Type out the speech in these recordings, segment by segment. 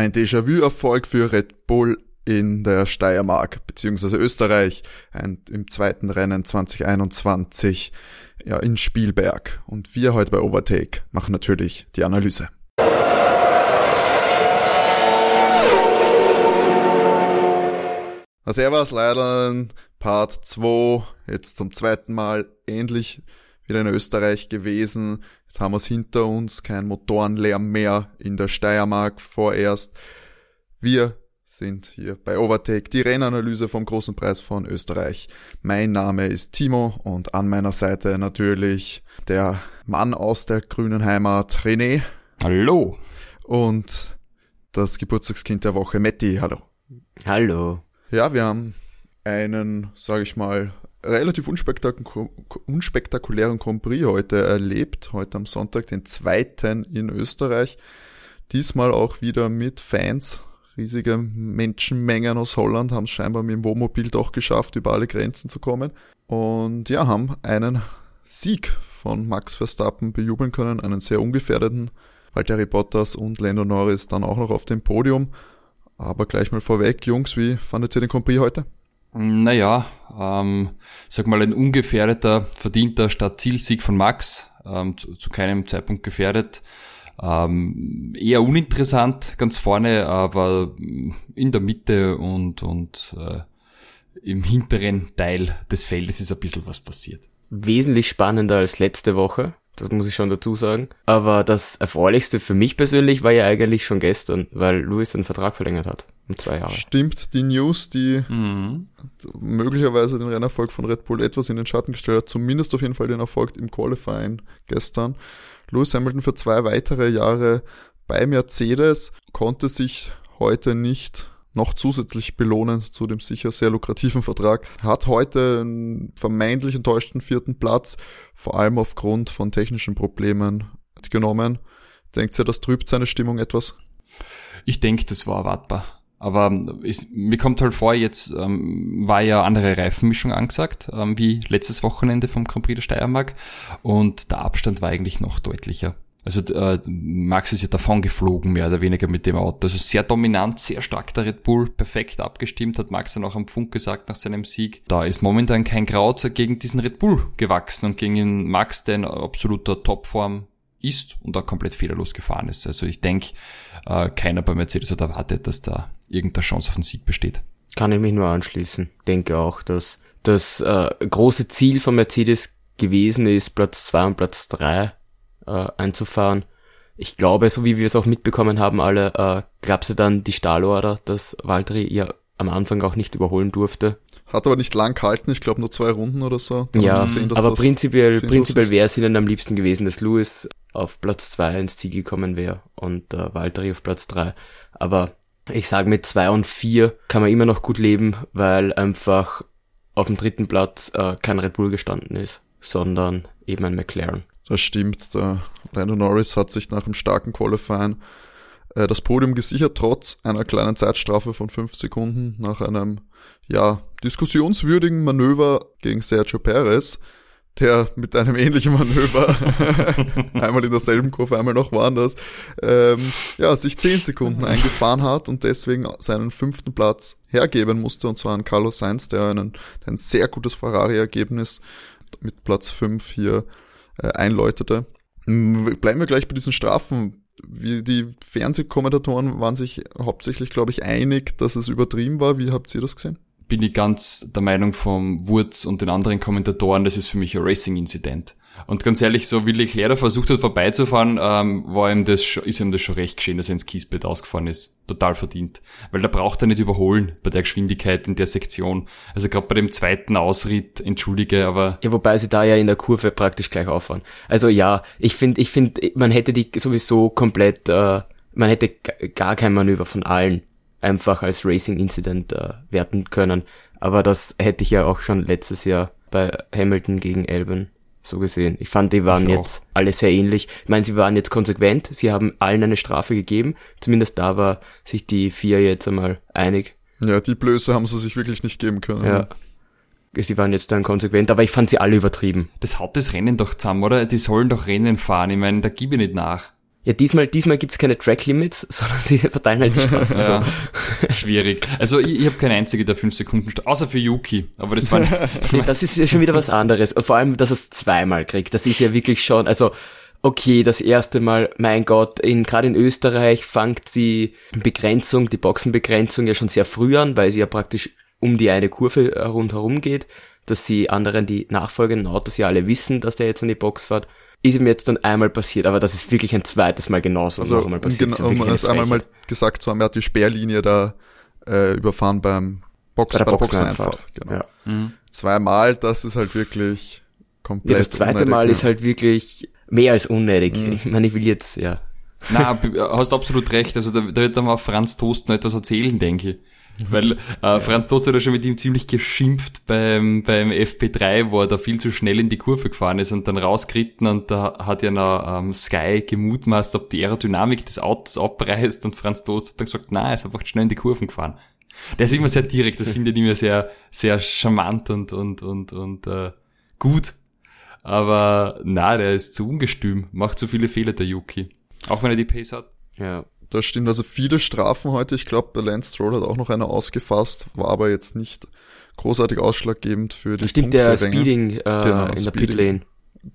Ein Déjà-vu-Erfolg für Red Bull in der Steiermark bzw. Österreich im zweiten Rennen 2021 ja, in Spielberg. Und wir heute bei Overtake machen natürlich die Analyse. Na servus leider Part 2, jetzt zum zweiten Mal ähnlich wieder in Österreich gewesen. Jetzt haben wir es hinter uns, kein Motorenlärm mehr in der Steiermark vorerst. Wir sind hier bei Overtake, die Rennanalyse vom großen Preis von Österreich. Mein Name ist Timo und an meiner Seite natürlich der Mann aus der grünen Heimat, René. Hallo. Und das Geburtstagskind der Woche, Matti. Hallo. Hallo. Ja, wir haben einen, sage ich mal, relativ unspektakulären Grand Prix heute erlebt. Heute am Sonntag, den zweiten in Österreich. Diesmal auch wieder mit Fans. Riesige Menschenmengen aus Holland haben es scheinbar mit dem Wohnmobil doch geschafft, über alle Grenzen zu kommen. Und ja, haben einen Sieg von Max Verstappen bejubeln können, einen sehr ungefährdeten. Valtteri Bottas und Lando Norris dann auch noch auf dem Podium. Aber gleich mal vorweg, Jungs, wie fandet ihr den Prix heute? Naja, ähm, sag mal ein ungefährdeter, verdienter Start-Zielsieg von Max, ähm, zu, zu, keinem Zeitpunkt gefährdet. Ähm, eher uninteressant ganz vorne, aber in der Mitte und, und äh, im hinteren Teil des Feldes ist ein bisschen was passiert. Wesentlich spannender als letzte Woche das muss ich schon dazu sagen. Aber das Erfreulichste für mich persönlich war ja eigentlich schon gestern, weil Louis einen Vertrag verlängert hat. Um zwei Jahre. Stimmt, die News, die mhm. möglicherweise den Rennerfolg von Red Bull etwas in den Schatten gestellt hat, zumindest auf jeden Fall den Erfolg im Qualifying gestern. Lewis Hamilton für zwei weitere Jahre bei Mercedes konnte sich heute nicht noch zusätzlich belohnen zu dem sicher sehr lukrativen Vertrag. Hat heute einen vermeintlich enttäuschten vierten Platz, vor allem aufgrund von technischen Problemen genommen. Denkt ihr, das trübt seine Stimmung etwas? Ich denke, das war erwartbar. Aber es, mir kommt halt vor, jetzt ähm, war ja andere Reifenmischung angesagt, ähm, wie letztes Wochenende vom Grand Prix der Steiermark. Und der Abstand war eigentlich noch deutlicher. Also äh, Max ist ja davon geflogen, mehr oder weniger mit dem Auto. Also sehr dominant, sehr stark der Red Bull, perfekt abgestimmt, hat Max dann auch am Funk gesagt nach seinem Sieg. Da ist momentan kein Kraut gegen diesen Red Bull gewachsen und gegen Max, der in absoluter Topform ist und da komplett fehlerlos gefahren ist. Also ich denke, äh, keiner bei Mercedes hat erwartet, dass da irgendeine Chance auf den Sieg besteht. Kann ich mich nur anschließen. Denke auch, dass das äh, große Ziel von Mercedes gewesen ist, Platz zwei und Platz drei äh, einzufahren. Ich glaube, so wie wir es auch mitbekommen haben, alle, äh, gab es ja dann die Stahlorder, dass Valtteri ja am Anfang auch nicht überholen durfte. Hat aber nicht lang gehalten, ich glaube nur zwei Runden oder so. Dann ja, sehen, aber prinzipiell, prinzipiell wäre es ihnen am liebsten gewesen, dass Lewis auf Platz zwei ins Ziel gekommen wäre und äh, Valtteri auf Platz drei. Aber ich sage mit zwei und vier kann man immer noch gut leben, weil einfach auf dem dritten Platz äh, kein Red Bull gestanden ist, sondern eben ein McLaren. Das stimmt. Der Lando Norris hat sich nach einem starken Qualifying äh, das Podium gesichert, trotz einer kleinen Zeitstrafe von fünf Sekunden nach einem, ja, diskussionswürdigen Manöver gegen Sergio Perez, der mit einem ähnlichen Manöver, einmal in derselben Kurve, einmal noch woanders, ähm, ja, sich zehn Sekunden eingefahren hat und deswegen seinen fünften Platz hergeben musste, und zwar an Carlos Sainz, der einen, ein sehr gutes Ferrari-Ergebnis mit Platz fünf hier äh, einläutete. Bleiben wir gleich bei diesen Strafen. Wie die Fernsehkommentatoren waren sich hauptsächlich, glaube ich, einig, dass es übertrieben war. Wie habt ihr das gesehen? Bin ich ganz der Meinung vom Wurz und den anderen Kommentatoren, das ist für mich ein Racing-Inzident. Und ganz ehrlich, so wie Leclerc versucht hat vorbeizufahren, ähm, war ihm das, ist ihm das schon recht geschehen, dass er ins Kiesbett ausgefahren ist. Total verdient. Weil da braucht er nicht überholen bei der Geschwindigkeit in der Sektion. Also gerade bei dem zweiten Ausritt, entschuldige, aber... Ja, wobei sie da ja in der Kurve praktisch gleich auffahren. Also ja, ich finde, ich finde, man hätte die sowieso komplett, äh, man hätte gar kein Manöver von allen einfach als Racing Incident äh, werten können. Aber das hätte ich ja auch schon letztes Jahr bei Hamilton gegen Albon so gesehen. Ich fand, die waren ich jetzt auch. alle sehr ähnlich. Ich meine, sie waren jetzt konsequent, sie haben allen eine Strafe gegeben. Zumindest da war sich die vier jetzt einmal einig. Ja, die Blöße haben sie sich wirklich nicht geben können. Ja. Sie waren jetzt dann konsequent, aber ich fand sie alle übertrieben. Das haut das Rennen doch zusammen, oder? Die sollen doch Rennen fahren. Ich meine, da gib ich nicht nach. Ja, diesmal, diesmal gibt's keine Track Limits, sondern sie verteilen halt die Strafen. Ja, so. schwierig. Also ich, ich habe keine einzige der 5 Sekunden, außer für Yuki. Aber das war Nee, das ist ja schon wieder was anderes. Und vor allem, dass er es zweimal kriegt. Das ist ja wirklich schon, also, okay, das erste Mal, mein Gott, in, gerade in Österreich fangt die Begrenzung, die Boxenbegrenzung ja schon sehr früh an, weil sie ja praktisch um die eine Kurve rundherum geht, dass die anderen, die nachfolgenden Autos ja alle wissen, dass der jetzt an die Box fährt ist ihm jetzt dann einmal passiert, aber das ist wirklich ein zweites Mal genauso also, noch einmal passiert. Um, um es einmal mal gesagt zu haben, er hat die Sperrlinie da äh, überfahren beim Box, bei der, bei der Boxeneinfahrt. Genau. Ja. Mhm. Zweimal, das ist halt wirklich komplett. Ja, das zweite unnötig, Mal ja. ist halt wirklich mehr als unnötig. Mhm. Ich meine, ich will jetzt, ja. Na, hast absolut recht. Also da, da wird dann mal Franz Toast noch etwas erzählen, denke ich. Weil äh, Franz Tost hat ja schon mit ihm ziemlich geschimpft beim, beim FP3, wo er da viel zu schnell in die Kurve gefahren ist und dann rausgeritten und da hat ja noch ähm, Sky gemutmaßt, ob die Aerodynamik des Autos abreißt und Franz Tost hat dann gesagt, nein, er ist einfach schnell in die Kurven gefahren. Der ist immer sehr direkt, das finde ich immer sehr, sehr charmant und, und, und, und äh, gut. Aber na, der ist zu ungestüm, macht zu viele Fehler, der Yuki. Auch wenn er die Pace hat. Ja, da stimmt also viele Strafen heute. Ich glaube, der Lance Stroll hat auch noch eine ausgefasst, war aber jetzt nicht großartig ausschlaggebend für die Stimmt, der Speeding äh, genau, in der Pit Lane.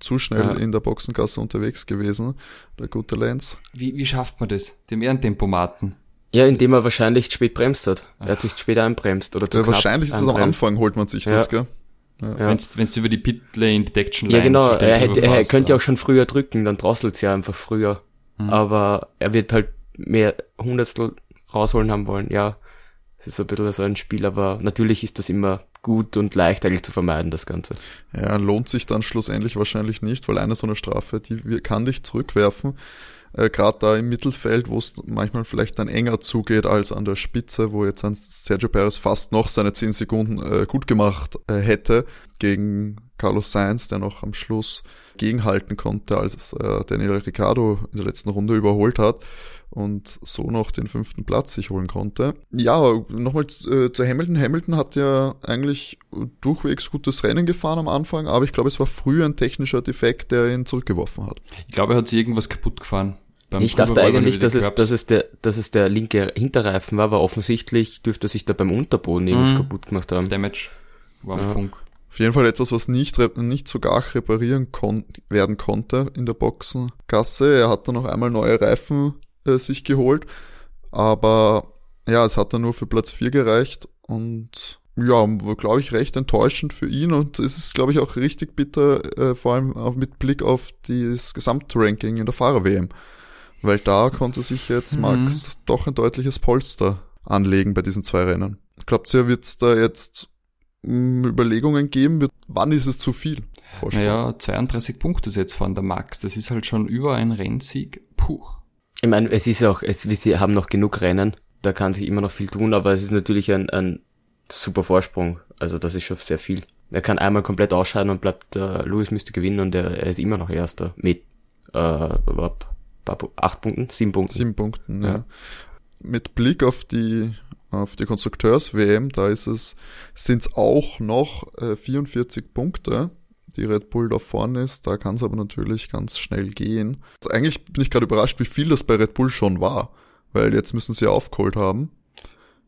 Zu schnell ja. in der Boxengasse unterwegs gewesen, der gute Lance. Wie, wie schafft man das? Dem Ehrentempomaten? Ja, indem er wahrscheinlich spät bremst hat. Er hat sich später einbremst oder zu ja, Wahrscheinlich ist es am Anfang, holt man sich ja. das, gell? Ja. Wenn es über die Pit Lane Detection Line Ja, genau, er, hätte, er könnte ja auch schon früher drücken, dann drosselt's ja einfach früher. Mhm. Aber er wird halt mehr Hundertstel rausholen haben wollen, ja, es ist ein bisschen so ein Spiel, aber natürlich ist das immer gut und leicht eigentlich zu vermeiden, das Ganze. Ja, lohnt sich dann schlussendlich wahrscheinlich nicht, weil eine so eine Strafe, die kann dich zurückwerfen. Äh, Gerade da im Mittelfeld, wo es manchmal vielleicht dann enger zugeht als an der Spitze, wo jetzt ein Sergio Perez fast noch seine 10 Sekunden äh, gut gemacht äh, hätte gegen Carlos Sainz, der noch am Schluss gegenhalten konnte, als äh, Daniel Ricciardo in der letzten Runde überholt hat und so noch den fünften Platz sich holen konnte. Ja, nochmal äh, zu Hamilton. Hamilton hat ja eigentlich durchwegs gutes Rennen gefahren am Anfang, aber ich glaube, es war früh ein technischer Defekt, der ihn zurückgeworfen hat. Ich glaube, er hat sich irgendwas kaputt gefahren. Ich dachte eigentlich, dass es, dass, es der, dass es der linke Hinterreifen war, aber offensichtlich dürfte sich da beim Unterboden irgendwas mhm. kaputt gemacht haben. Damage war ja. Funk. Auf jeden Fall etwas, was nicht, nicht so gar reparieren kon werden konnte in der Boxengasse. Er hat dann noch einmal neue Reifen äh, sich geholt. Aber ja, es hat dann nur für Platz 4 gereicht und ja, glaube ich, recht enttäuschend für ihn und es ist, glaube ich, auch richtig bitter, äh, vor allem auch mit Blick auf das Gesamtranking in der Fahrer-WM. Weil da konnte sich jetzt mhm. Max doch ein deutliches Polster anlegen bei diesen zwei Rennen. Glaubt ihr, wird es da jetzt Überlegungen geben, wird, wann ist es zu viel? Naja, 32 Punkte ist jetzt von der Max. Das ist halt schon über ein Rennsieg. Puh. Ich meine, es ist auch, es, wir haben noch genug Rennen, da kann sich immer noch viel tun, aber es ist natürlich ein, ein super Vorsprung. Also das ist schon sehr viel. Er kann einmal komplett ausscheiden und bleibt, äh, Lewis müsste gewinnen und er, er ist immer noch Erster mit äh, acht Punkten, sieben Punkten. Sieben Punkten, ja. ja. Mit Blick auf die auf die Konstrukteurs-WM, da ist es, sind es auch noch äh, 44 Punkte die Red Bull da vorne ist. Da kann es aber natürlich ganz schnell gehen. Also eigentlich bin ich gerade überrascht, wie viel das bei Red Bull schon war, weil jetzt müssen sie aufgeholt haben.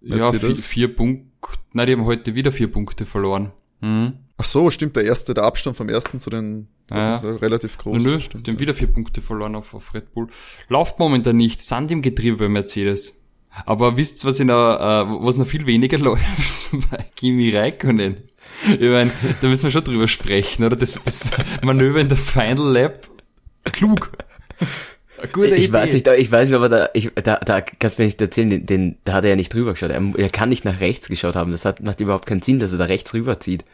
Mercedes. Ja, vier, vier Punkte. Nein, die haben heute wieder vier Punkte verloren. Mhm. Ach so, stimmt, der erste, der Abstand vom ersten zu den ja. ist ja relativ groß. Nö, stimmt, die haben wieder vier Punkte verloren auf, auf Red Bull. Läuft momentan nicht, sind im Getriebe bei Mercedes. Aber wisst was in der, äh, was noch viel weniger läuft bei Kimi Räikkönen? Ich meine, da müssen wir schon drüber sprechen, oder? Das, das Manöver in der Final Lap, klug. Gute ich Idee. weiß nicht, ich weiß nicht, aber da, ich, da, da kannst du mir nicht erzählen, den, den, da hat er ja nicht drüber geschaut. Er, er kann nicht nach rechts geschaut haben. Das hat, macht überhaupt keinen Sinn, dass er da rechts rüberzieht.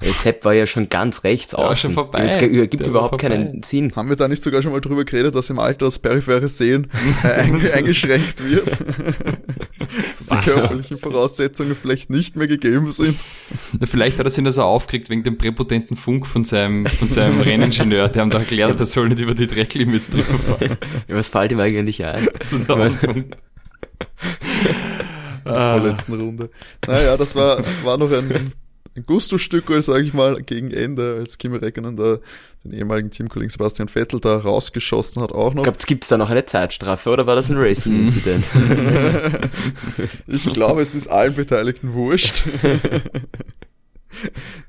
Sepp war ja schon ganz rechts aus. schon vorbei. Es gibt überhaupt keinen Sinn. Haben wir da nicht sogar schon mal drüber geredet, dass im Alter das periphere Sehen äh, eingeschränkt wird? dass die körperlichen Voraussetzungen vielleicht nicht mehr gegeben sind. Vielleicht hat er sich das auch aufgeregt wegen dem präpotenten Funk von seinem, von seinem Renningenieur. Die haben da erklärt, er soll nicht über die Drecklimits drüber fahren. Ja, was fällt ihm eigentlich ein? So ein Punkt. In der vorletzten Runde. Naja, das war, war noch ein ein Gusto-Stück, sage ich mal, gegen Ende, als Kimi Räikkönen da den ehemaligen Teamkollegen Sebastian Vettel da rausgeschossen hat auch noch. Glaub, gibt's da noch eine Zeitstrafe oder war das ein Racing-Incident? ich glaube, es ist allen Beteiligten wurscht.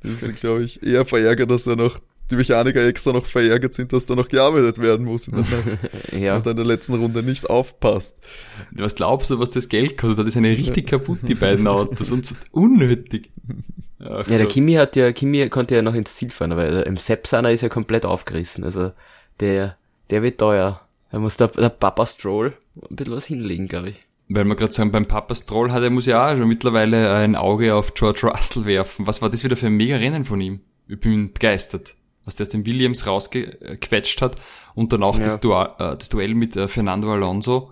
Die sind, glaube ich, eher verärgert, dass er noch die Mechaniker extra noch verärgert sind, dass da noch gearbeitet werden muss in der, ja. und in der letzten Runde nicht aufpasst. Was glaubst du, was das Geld kostet? Das ist eine richtig kaputt, die beiden Autos, und unnötig. Ach, ja, der Kimi hat ja, Kimi konnte ja noch ins Ziel fahren, aber im Sepsaner ist ja komplett aufgerissen, also der, der wird teuer. Da muss der, der Papa Stroll ein bisschen was hinlegen, glaube ich. Weil wir gerade sagen, beim Papa Stroll hat er muss ja auch schon mittlerweile ein Auge auf George Russell werfen. Was war das wieder für ein mega Rennen von ihm? Ich bin begeistert was der aus dem Williams rausgequetscht hat und dann auch ja. das, Dual, äh, das Duell mit äh, Fernando Alonso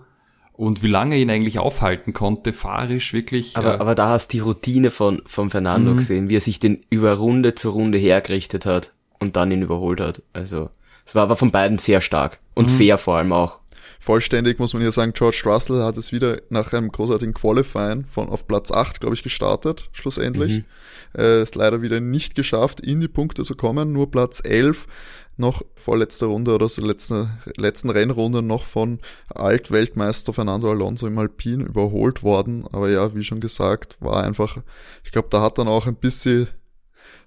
und wie lange er ihn eigentlich aufhalten konnte, fahrisch wirklich. Aber, äh, aber da hast du die Routine von, von Fernando mhm. gesehen, wie er sich den über Runde zu Runde hergerichtet hat und dann ihn überholt hat. Also es war aber von beiden sehr stark und mhm. fair vor allem auch. Vollständig muss man hier sagen, George Russell hat es wieder nach einem großartigen Qualifying von auf Platz 8, glaube ich, gestartet, schlussendlich. Mhm. Äh, ist leider wieder nicht geschafft, in die Punkte zu kommen. Nur Platz 11 noch vorletzte Runde oder so letzte, letzten Rennrunde noch von Altweltmeister Fernando Alonso im Alpin überholt worden. Aber ja, wie schon gesagt, war einfach, ich glaube, da hat dann auch ein bisschen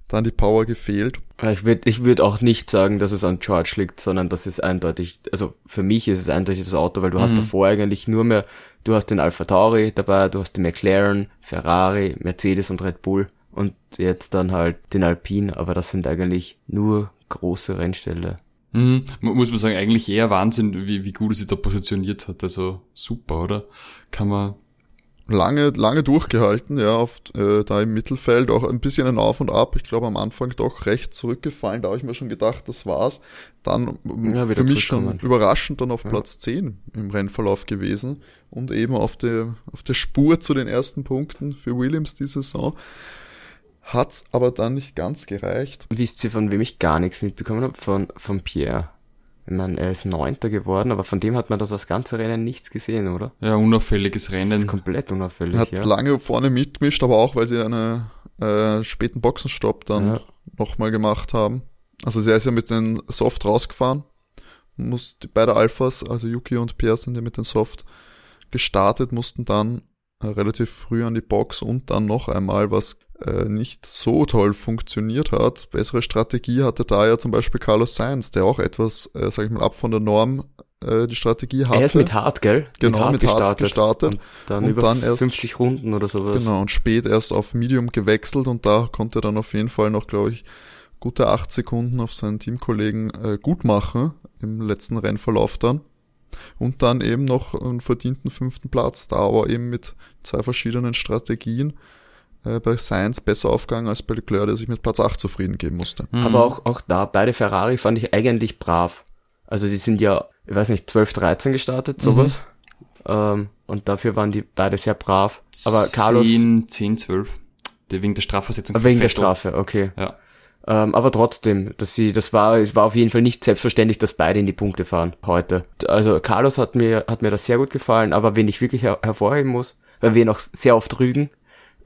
dann die Power gefehlt. Ich würde ich würd auch nicht sagen, dass es an George liegt, sondern das ist eindeutig, also für mich ist es eindeutig das Auto, weil du mhm. hast davor eigentlich nur mehr, du hast den Alpha Tauri dabei, du hast den McLaren, Ferrari, Mercedes und Red Bull und jetzt dann halt den Alpine, aber das sind eigentlich nur große Rennställe. Mhm. Muss man sagen, eigentlich eher Wahnsinn, wie, wie gut er sich da positioniert hat. Also super, oder? Kann man. Lange, lange durchgehalten, ja, auf, äh, da im Mittelfeld, auch ein bisschen ein Auf und Ab. Ich glaube, am Anfang doch recht zurückgefallen. Da habe ich mir schon gedacht, das war's. Dann ja, für mich schon überraschend dann auf ja. Platz 10 im Rennverlauf gewesen und eben auf der, auf der Spur zu den ersten Punkten für Williams die Saison. Hat's aber dann nicht ganz gereicht. Wisst ihr, von wem ich gar nichts mitbekommen habe? Von, von Pierre. Ich meine, er ist Neunter geworden, aber von dem hat man das das ganze Rennen nichts gesehen, oder? Ja, unauffälliges Rennen. Das ist komplett unauffällig. Er hat ja. lange vorne mitgemischt, aber auch, weil sie einen äh, späten Boxenstopp dann ja. nochmal gemacht haben. Also er ist ja mit den Soft rausgefahren. Muss, die beide Alphas, also Yuki und Pierre sind ja mit den Soft gestartet, mussten dann äh, relativ früh an die Box und dann noch einmal, was äh, nicht so toll funktioniert hat. Bessere Strategie hatte da ja zum Beispiel Carlos Sainz, der auch etwas, äh, sag ich mal, ab von der Norm äh, die Strategie hatte. Er ist mit Hard, gell? Genau, mit Hard, mit gestartet. Hard gestartet. Und dann und über dann erst, 50 Runden oder sowas. Genau, und spät erst auf Medium gewechselt und da konnte er dann auf jeden Fall noch, glaube ich, gute acht Sekunden auf seinen Teamkollegen äh, gut machen im letzten Rennverlauf dann. Und dann eben noch einen verdienten fünften Platz, da aber eben mit zwei verschiedenen Strategien äh, bei Science besser aufgegangen als bei Leclerc, der sich mit Platz 8 zufrieden geben musste. Mhm. Aber auch, auch da, beide Ferrari fand ich eigentlich brav. Also die sind ja, ich weiß nicht, 12, 13 gestartet, sowas. Mhm. Ähm, und dafür waren die beide sehr brav. Aber 10, Carlos. 10, 12. Wegen der Strafversetzung. Wegen der Strafe, okay. Ja. Ähm, aber trotzdem, dass sie, das war, es war auf jeden Fall nicht selbstverständlich, dass beide in die Punkte fahren heute. Also Carlos hat mir, hat mir das sehr gut gefallen, aber wen ich wirklich her hervorheben muss, weil wir noch sehr oft rügen,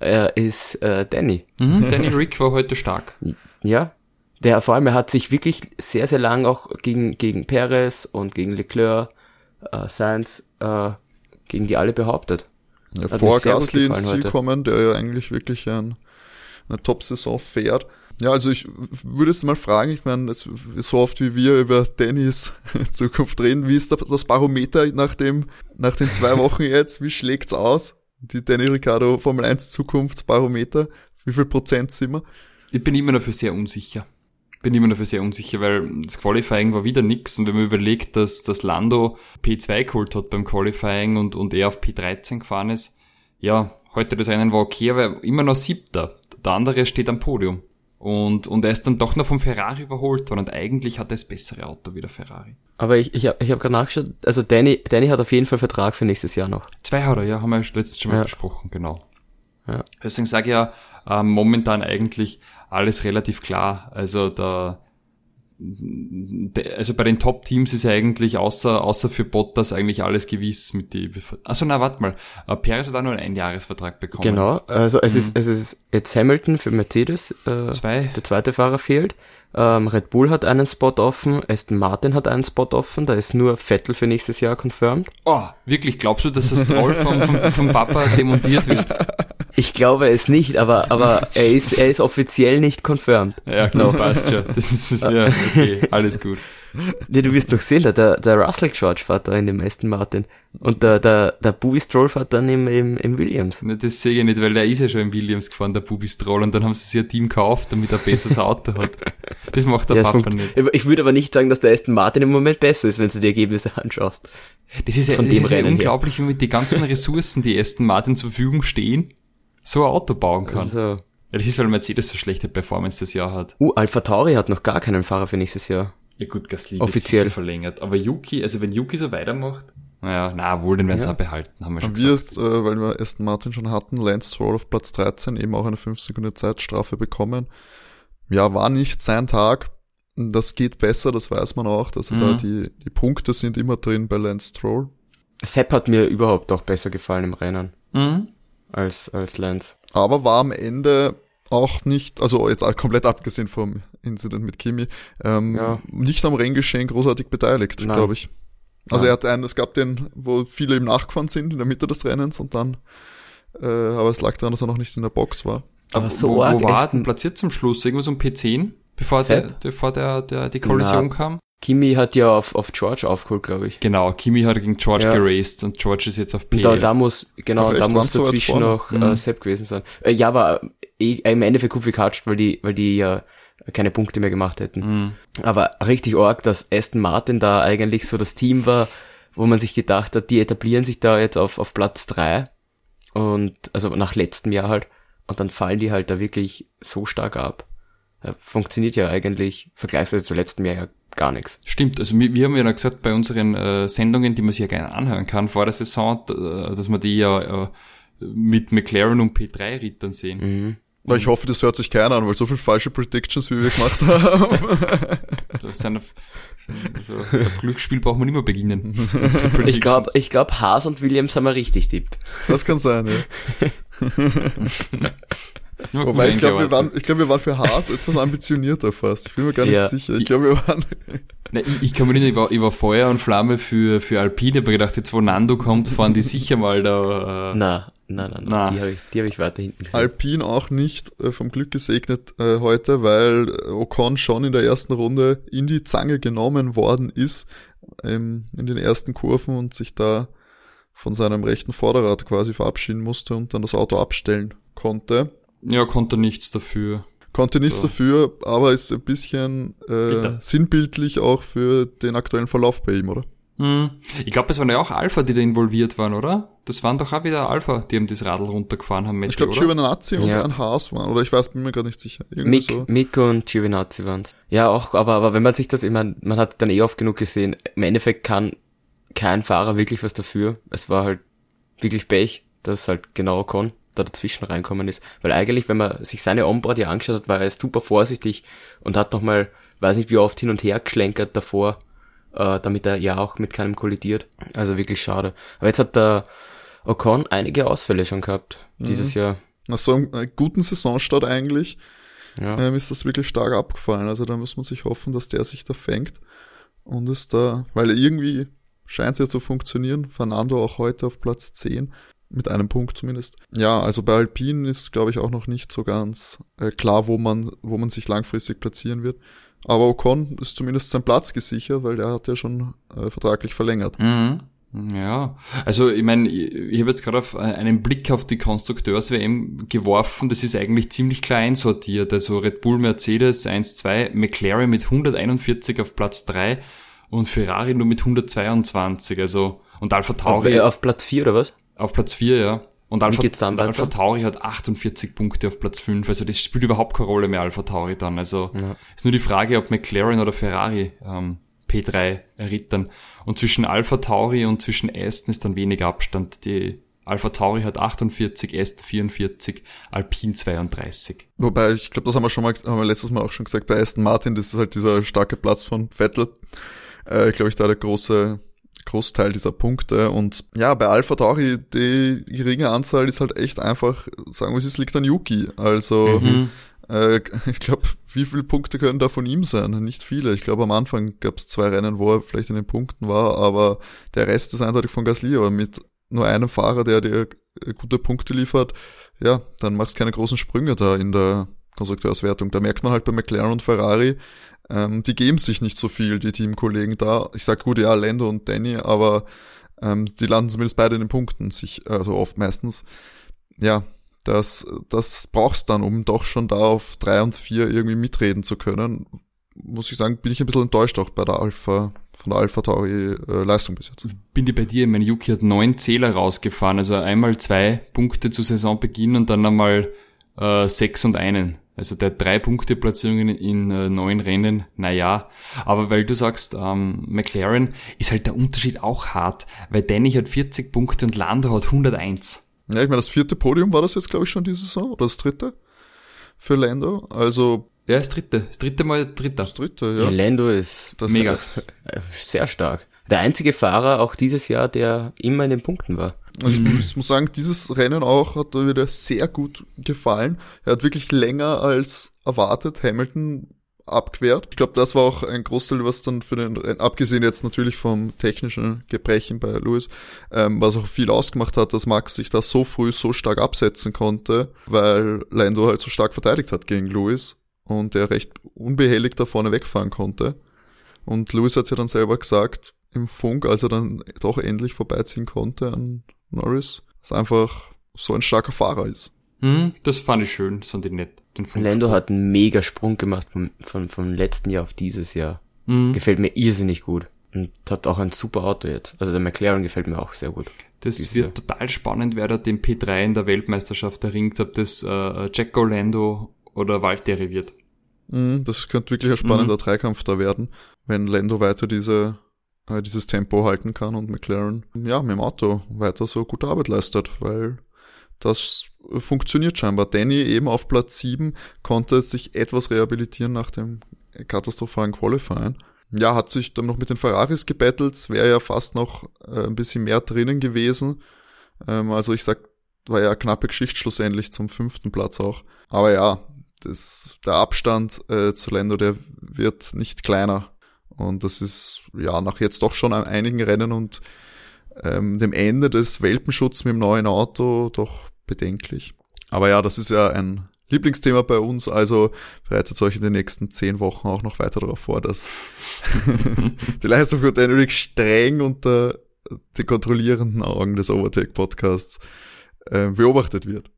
äh, ist äh, Danny. Mhm, Danny Rick war heute stark. Ja, der vor allem, er hat sich wirklich sehr, sehr lang auch gegen, gegen Perez und gegen Leclerc, äh, Sainz, äh, gegen die alle behauptet. Ja, vor Gasly ins Ziel heute. kommen, der ja eigentlich wirklich ein, eine Top-Saison fährt. Ja, also ich würde es mal fragen, ich meine, so oft wie wir über Dannys Zukunft reden, wie ist das Barometer nach dem, nach den zwei Wochen jetzt, wie schlägt's aus? Die Danny Ricciardo Formel 1 Zukunftsbarometer. Wie viel Prozent sind wir? Ich bin immer noch für sehr unsicher. Bin immer noch für sehr unsicher, weil das Qualifying war wieder nix. Und wenn man überlegt, dass das Lando P2 geholt hat beim Qualifying und, und er auf P13 gefahren ist, ja, heute das einen war okay, aber immer noch siebter. Der andere steht am Podium. Und, und er ist dann doch noch vom Ferrari überholt worden und eigentlich hat er das bessere Auto wie der Ferrari. Aber ich, ich habe ich hab gerade nachgeschaut, also Danny, Danny hat auf jeden Fall Vertrag für nächstes Jahr noch. Zwei hat er, ja, haben wir letztes schon mal ja. besprochen, genau. Ja. Deswegen sage ich ja, äh, momentan eigentlich alles relativ klar. Also da also bei den Top-Teams ist eigentlich außer, außer für Bottas eigentlich alles gewiss mit die, also na, warte mal, äh, Perez hat auch nur einen Einjahresvertrag bekommen. Genau, also es mhm. ist, es ist jetzt Hamilton für Mercedes, äh, Zwei. der zweite Fahrer fehlt, ähm, Red Bull hat einen Spot offen, Aston Martin hat einen Spot offen, da ist nur Vettel für nächstes Jahr confirmed. Oh, wirklich, glaubst du, dass das Stroll vom, vom, vom Papa demontiert wird? Ich glaube es nicht, aber, aber er ist, er ist offiziell nicht confirmed. Ja, genau, passt schon. Das ist, ja, okay, alles gut. Ja, du wirst doch sehen, der, der Russell George fährt da in dem Aston Martin. Und der, der, der Bubi Stroll fährt dann im, im, im Williams. Ne, das sehe ich nicht, weil der ist ja schon im Williams gefahren, der Bubi Stroll, und dann haben sie sich ein Team gekauft, damit er ein besseres Auto hat. Das macht der ja, Papa nicht. Ich würde aber nicht sagen, dass der Aston Martin im Moment besser ist, wenn du die Ergebnisse anschaust. Das ist ja, Von das ist ja unglaublich, wie mit den ganzen Ressourcen, die Aston Martin zur Verfügung stehen, so ein Auto bauen kann. Also. Ja, das ist, weil Mercedes so schlechte Performance das Jahr hat. Uh, Alpha Tauri hat noch gar keinen Fahrer für nächstes Jahr. Ja gut, Gasly Offiziell. verlängert. Aber Yuki, also wenn Yuki so weitermacht, naja, na wohl, den werden sie ja. auch behalten, haben wir schon wir gesagt. Ist, äh, weil wir Aston Martin schon hatten, Lance Stroll auf Platz 13 eben auch eine 5 Sekunden Zeitstrafe bekommen. Ja, war nicht sein Tag. Das geht besser, das weiß man auch. dass mhm. da die, die Punkte sind immer drin bei Lance Stroll. Sepp hat mir überhaupt auch besser gefallen im Rennen. Mhm als, als Lance. Aber war am Ende auch nicht, also jetzt komplett abgesehen vom Incident mit Kimi, ähm, ja. nicht am Renngeschehen großartig beteiligt, glaube ich. Also Nein. er hat einen, es gab den, wo viele ihm nachgefahren sind in der Mitte des Rennens und dann, äh, aber es lag daran, dass er noch nicht in der Box war. Aber so wo, wo war er denn platziert zum Schluss? Irgendwas um P10, bevor, der, bevor der, der, die Kollision Na, kam? Kimi hat ja auf, auf George aufgeholt, glaube ich. Genau, Kimi hat gegen George ja. geraced und George ist jetzt auf P. Da, da muss, genau, da muss dazwischen noch äh, mhm. Sepp gewesen sein. Äh, ja, aber äh, im Endeffekt gut gekatscht, weil die, weil die ja keine Punkte mehr gemacht hätten. Mhm. Aber richtig arg, dass Aston Martin da eigentlich so das Team war, wo man sich gedacht hat, die etablieren sich da jetzt auf, auf Platz drei und also nach letztem Jahr halt und dann fallen die halt da wirklich so stark ab. Funktioniert ja eigentlich vergleichsweise zu letztem Jahr ja gar nichts. Stimmt, also wir, wir haben ja gesagt bei unseren äh, Sendungen, die man sich ja gerne anhören kann vor der Saison, dass wir die ja äh, mit McLaren und P3-Rittern sehen. Mhm. Na, ich hoffe, das hört sich keiner an, weil so viele falsche Predictions, wie wir gemacht haben. das sind, also, Glücksspiel braucht man immer beginnen. Ich glaube, ich glaub, Haas und Williams haben wir richtig tippt. Das kann sein, ja. Wobei, ich glaube, wir, waren, ich wir waren für Haas etwas ambitionierter fast. Ich bin mir gar nicht ja. sicher. Ich glaube, wir waren. Nein, ich, ich kann mir nicht, ich war, ich war Feuer und Flamme für, für Alpine, aber gedacht, jetzt wo Nando kommt, fahren die sicher mal da. Äh, na, na, na, na. Die habe ich, die hab ich weiter hinten gesehen. Alpine auch nicht äh, vom Glück gesegnet äh, heute, weil Ocon schon in der ersten Runde in die Zange genommen worden ist, ähm, in den ersten Kurven und sich da von seinem rechten Vorderrad quasi verabschieden musste und dann das Auto abstellen konnte. Ja, konnte nichts dafür. Konnte nichts so. dafür, aber ist ein bisschen äh, sinnbildlich auch für den aktuellen Verlauf bei ihm, oder? Hm. Ich glaube, es waren ja auch Alpha, die da involviert waren, oder? Das waren doch auch wieder Alpha, die haben das Radl runtergefahren haben. Mit ich glaube, Giovinazzi und ja. ein Haas waren, oder ich weiß, bin mir gerade nicht sicher. Mick, so. Mico und Giovinazzi waren Ja, auch, aber, aber wenn man sich das immer, man hat dann eh oft genug gesehen, im Endeffekt kann kein Fahrer wirklich was dafür. Es war halt wirklich Pech, dass halt genau kann da dazwischen reinkommen ist. Weil eigentlich, wenn man sich seine Onboard ja angeschaut hat, war er super vorsichtig und hat nochmal, weiß nicht wie oft hin und her geschlenkert davor, äh, damit er ja auch mit keinem kollidiert. Also wirklich schade. Aber jetzt hat der Ocon einige Ausfälle schon gehabt, dieses mhm. Jahr. Nach so einem äh, guten Saisonstart eigentlich ja. ähm, ist das wirklich stark abgefallen. Also da muss man sich hoffen, dass der sich da fängt und ist da, weil irgendwie scheint es ja zu funktionieren. Fernando auch heute auf Platz 10 mit einem Punkt zumindest. Ja, also bei Alpine ist, glaube ich, auch noch nicht so ganz äh, klar, wo man, wo man sich langfristig platzieren wird. Aber Ocon ist zumindest sein Platz gesichert, weil der hat ja schon äh, vertraglich verlängert. Mhm. Ja, also ich meine, ich, ich habe jetzt gerade auf einen Blick auf die Konstrukteurs-WM geworfen, das ist eigentlich ziemlich klein sortiert. Also Red Bull, Mercedes 1-2, McLaren mit 141 auf Platz 3 und Ferrari nur mit 122. Also und Alpha Tauri. Auf, auf Platz 4 oder was? Auf Platz 4, ja. Und Alpha, und Alpha Tauri hat 48 Punkte auf Platz 5. Also das spielt überhaupt keine Rolle mehr, Alpha Tauri dann. Also ja. ist nur die Frage, ob McLaren oder Ferrari ähm, P3 errittern. Und zwischen Alpha Tauri und zwischen Aston ist dann wenig Abstand. Die Alpha Tauri hat 48, Aston 44, Alpine 32. Wobei, ich glaube, das haben wir schon mal, haben wir letztes Mal auch schon gesagt, bei Aston Martin, das ist halt dieser starke Platz von Vettel. Äh, glaube ich, da der große Großteil dieser Punkte. Und ja, bei Alpha Tauri, die geringe Anzahl ist halt echt einfach, sagen wir es, liegt an Yuki. Also, mhm. äh, ich glaube, wie viele Punkte können da von ihm sein? Nicht viele. Ich glaube, am Anfang gab es zwei Rennen, wo er vielleicht in den Punkten war, aber der Rest ist eindeutig von Gasly. Aber mit nur einem Fahrer, der dir gute Punkte liefert, ja, dann machst keine großen Sprünge da in der Konstrukteurswertung. Da merkt man halt bei McLaren und Ferrari, ähm, die geben sich nicht so viel, die Teamkollegen da. Ich sag gut, ja, Lando und Danny, aber ähm, die landen zumindest beide in den Punkten, sich, also oft meistens. Ja, das, das brauchst dann, um doch schon da auf drei und vier irgendwie mitreden zu können. Muss ich sagen, bin ich ein bisschen enttäuscht auch bei der Alpha, von der Alpha Tauri äh, Leistung bis jetzt. Bin die bei dir, mein Yuki hat neun Zähler rausgefahren, also einmal zwei Punkte zu Saisonbeginn und dann einmal äh, sechs und einen. Also der drei Punkte Platzierungen in äh, neun Rennen, naja. Aber weil du sagst, ähm, McLaren ist halt der Unterschied auch hart, weil Danny hat 40 Punkte und Lando hat 101. Ja, ich meine, das vierte Podium war das jetzt, glaube ich, schon diese Saison, oder das dritte für Lando. Also. Ja, das dritte. Das dritte Mal dritter. Das dritte, ja. ja Lando ist das mega. sehr stark. Der einzige Fahrer auch dieses Jahr, der immer in den Punkten war. Also mhm. ich, muss sagen, dieses Rennen auch hat mir wieder sehr gut gefallen. Er hat wirklich länger als erwartet Hamilton abquert. Ich glaube, das war auch ein Großteil, was dann für den, abgesehen jetzt natürlich vom technischen Gebrechen bei Lewis, ähm, was auch viel ausgemacht hat, dass Max sich da so früh so stark absetzen konnte, weil Lando halt so stark verteidigt hat gegen Lewis und er recht unbehelligt da vorne wegfahren konnte. Und Lewis hat ja dann selber gesagt im Funk, als er dann doch endlich vorbeiziehen konnte an Norris, dass einfach so ein starker Fahrer ist. Hm, das fand ich schön, das fand ich nett. Den Lando hat einen mega Sprung gemacht vom, vom, vom letzten Jahr auf dieses Jahr. Hm. Gefällt mir irrsinnig gut. Und hat auch ein super Auto jetzt. Also der McLaren gefällt mir auch sehr gut. Das wird Jahr. total spannend, wer da den P3 in der Weltmeisterschaft erringt, ob das äh, Jack Lando oder Valtteri wird. Hm, das könnte wirklich ein spannender mhm. Dreikampf da werden, wenn Lando weiter diese äh, dieses Tempo halten kann und McLaren ja mit dem Auto weiter so gute Arbeit leistet, weil das funktioniert scheinbar. Danny eben auf Platz 7 konnte sich etwas rehabilitieren nach dem katastrophalen Qualifying. Ja, hat sich dann noch mit den Ferraris gebettelt, wäre ja fast noch äh, ein bisschen mehr drinnen gewesen. Ähm, also ich sag, war ja knappe Geschichte schlussendlich zum fünften Platz auch. Aber ja, das, der Abstand äh, zu Lando, der wird nicht kleiner. Und das ist ja nach jetzt doch schon einigen Rennen und ähm, dem Ende des Welpenschutzes mit dem neuen Auto doch bedenklich. Aber ja, das ist ja ein Lieblingsthema bei uns, also bereitet euch in den nächsten zehn Wochen auch noch weiter darauf vor, dass die Leistung von Dynamic streng unter den kontrollierenden Augen des Overtake Podcasts äh, beobachtet wird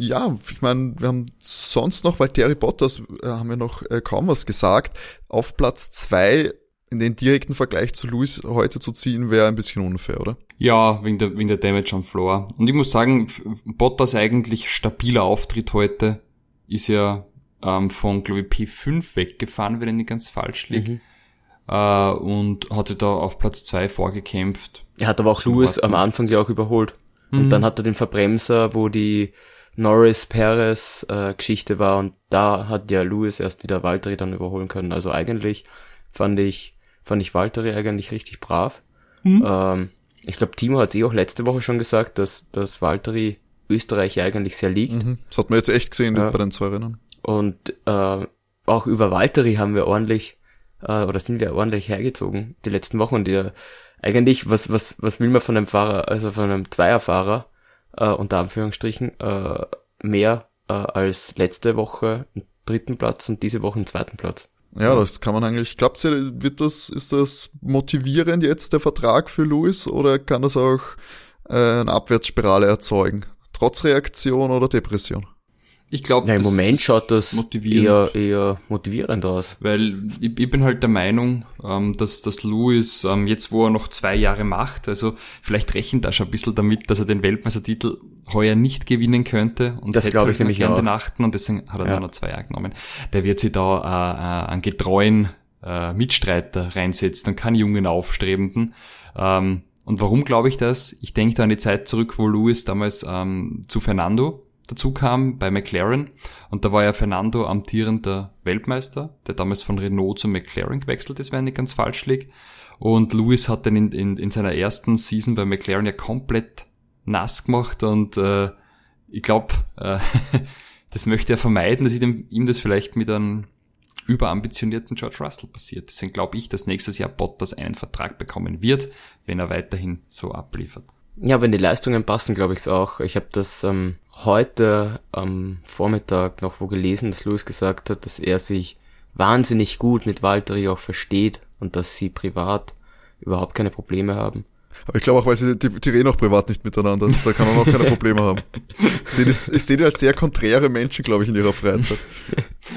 ja, ich meine, wir haben sonst noch, weil Terry Bottas äh, haben wir noch äh, kaum was gesagt. Auf Platz zwei in den direkten Vergleich zu Lewis heute zu ziehen, wäre ein bisschen unfair, oder? Ja, wegen der, wegen der Damage am Floor. Und ich muss sagen, Bottas eigentlich stabiler Auftritt heute ist ja ähm, von, glaube ich, P5 weggefahren, wenn er nicht ganz falsch liegt. Mhm. Äh, und hatte da auf Platz zwei vorgekämpft. Er hat aber auch Lewis am Anfang ja auch überholt. Mhm. Und dann hat er den Verbremser, wo die Norris Perez äh, Geschichte war und da hat ja Lewis erst wieder Valtteri dann überholen können. Also eigentlich fand ich fand ich Valtteri eigentlich richtig brav. Mhm. Ähm, ich glaube, Timo hat es eh auch letzte Woche schon gesagt, dass dass Valtteri Österreich eigentlich sehr liegt. Mhm. Das hat man jetzt echt gesehen ja. bei den zwei Rennen. Und äh, auch über Valtteri haben wir ordentlich äh, oder sind wir ordentlich hergezogen die letzten Wochen und der eigentlich was was was will man von einem Fahrer also von einem Zweierfahrer äh, unter Anführungsstrichen, äh, mehr äh, als letzte Woche im dritten Platz und diese Woche im zweiten Platz. Ja, das kann man eigentlich, glaubt ihr, wird das, ist das motivierend jetzt der Vertrag für Lewis oder kann das auch äh, eine Abwärtsspirale erzeugen? Trotz Reaktion oder Depression? Ich glaube, ja, im Moment schaut das eher, eher motivierend aus. Weil ich, ich bin halt der Meinung, ähm, dass, dass Lewis ähm, jetzt, wo er noch zwei Jahre macht, also vielleicht rechnet er schon ein bisschen damit, dass er den Weltmeistertitel heuer nicht gewinnen könnte und das glaube ich halt nämlich auch. den achten und deswegen hat er ja. noch zwei Jahre genommen. Der wird sich da äh, äh, einen getreuen äh, Mitstreiter reinsetzen und keinen jungen Aufstrebenden. Ähm, Und warum glaube ich das? Ich denke da an die Zeit zurück, wo Lewis damals ähm, zu Fernando dazu kam bei McLaren. Und da war ja Fernando amtierender Weltmeister, der damals von Renault zu McLaren gewechselt ist, wenn ich ganz falsch liege. Und Lewis hat dann in, in, in seiner ersten Season bei McLaren ja komplett nass gemacht und äh, ich glaube, äh, das möchte er vermeiden, dass ihm, ihm das vielleicht mit einem überambitionierten George Russell passiert. Deswegen glaube ich, dass nächstes Jahr Bottas einen Vertrag bekommen wird, wenn er weiterhin so abliefert. Ja, wenn die Leistungen passen, glaube ich es auch. Ich habe das ähm, heute am Vormittag noch wo gelesen, dass Lewis gesagt hat, dass er sich wahnsinnig gut mit Valtteri auch versteht und dass sie privat überhaupt keine Probleme haben. Aber ich glaube auch, weil sie die, die reden auch privat nicht miteinander. Da kann man auch keine Probleme haben. Ich sehe, das, ich sehe die als sehr konträre Menschen, glaube ich, in ihrer Freizeit.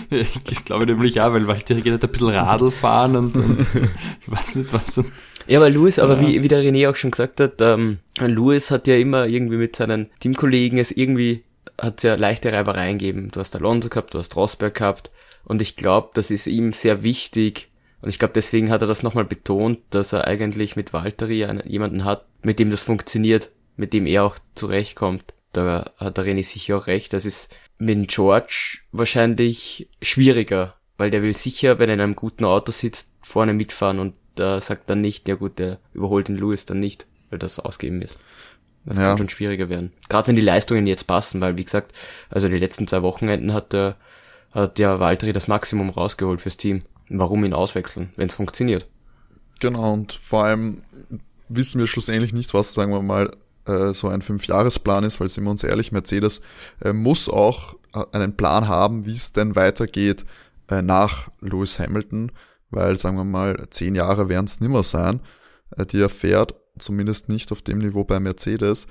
Ich glaube nämlich auch, weil Valtteri geht halt ein bisschen Radl fahren und, und ich weiß nicht was. Und ja, aber Louis, aber ja. wie, wie der René auch schon gesagt hat, ähm, Louis hat ja immer irgendwie mit seinen Teamkollegen es irgendwie, hat ja leichte Reibereien gegeben. Du hast Alonso gehabt, du hast Rosberg gehabt und ich glaube, das ist ihm sehr wichtig, und ich glaube, deswegen hat er das nochmal betont, dass er eigentlich mit Valtteri einen, jemanden hat, mit dem das funktioniert, mit dem er auch zurechtkommt. Da hat der René sicher auch recht. Das ist mit George wahrscheinlich schwieriger, weil der will sicher, wenn er in einem guten Auto sitzt, vorne mitfahren und da sagt dann nicht, ja gut, der überholt den Lewis dann nicht, weil das ausgeben ist. Das ja. kann schon schwieriger werden. Gerade wenn die Leistungen jetzt passen, weil wie gesagt, also die letzten zwei Wochenenden hat der, hat ja Valtteri das Maximum rausgeholt fürs Team warum ihn auswechseln, wenn es funktioniert? Genau, und vor allem wissen wir schlussendlich nicht, was, sagen wir mal, äh, so ein Fünfjahresplan ist, weil sind wir uns ehrlich, Mercedes äh, muss auch äh, einen Plan haben, wie es denn weitergeht nach Lewis Hamilton, weil, sagen wir mal, zehn Jahre werden es nimmer sein, äh, die er fährt, zumindest nicht auf dem Niveau bei Mercedes.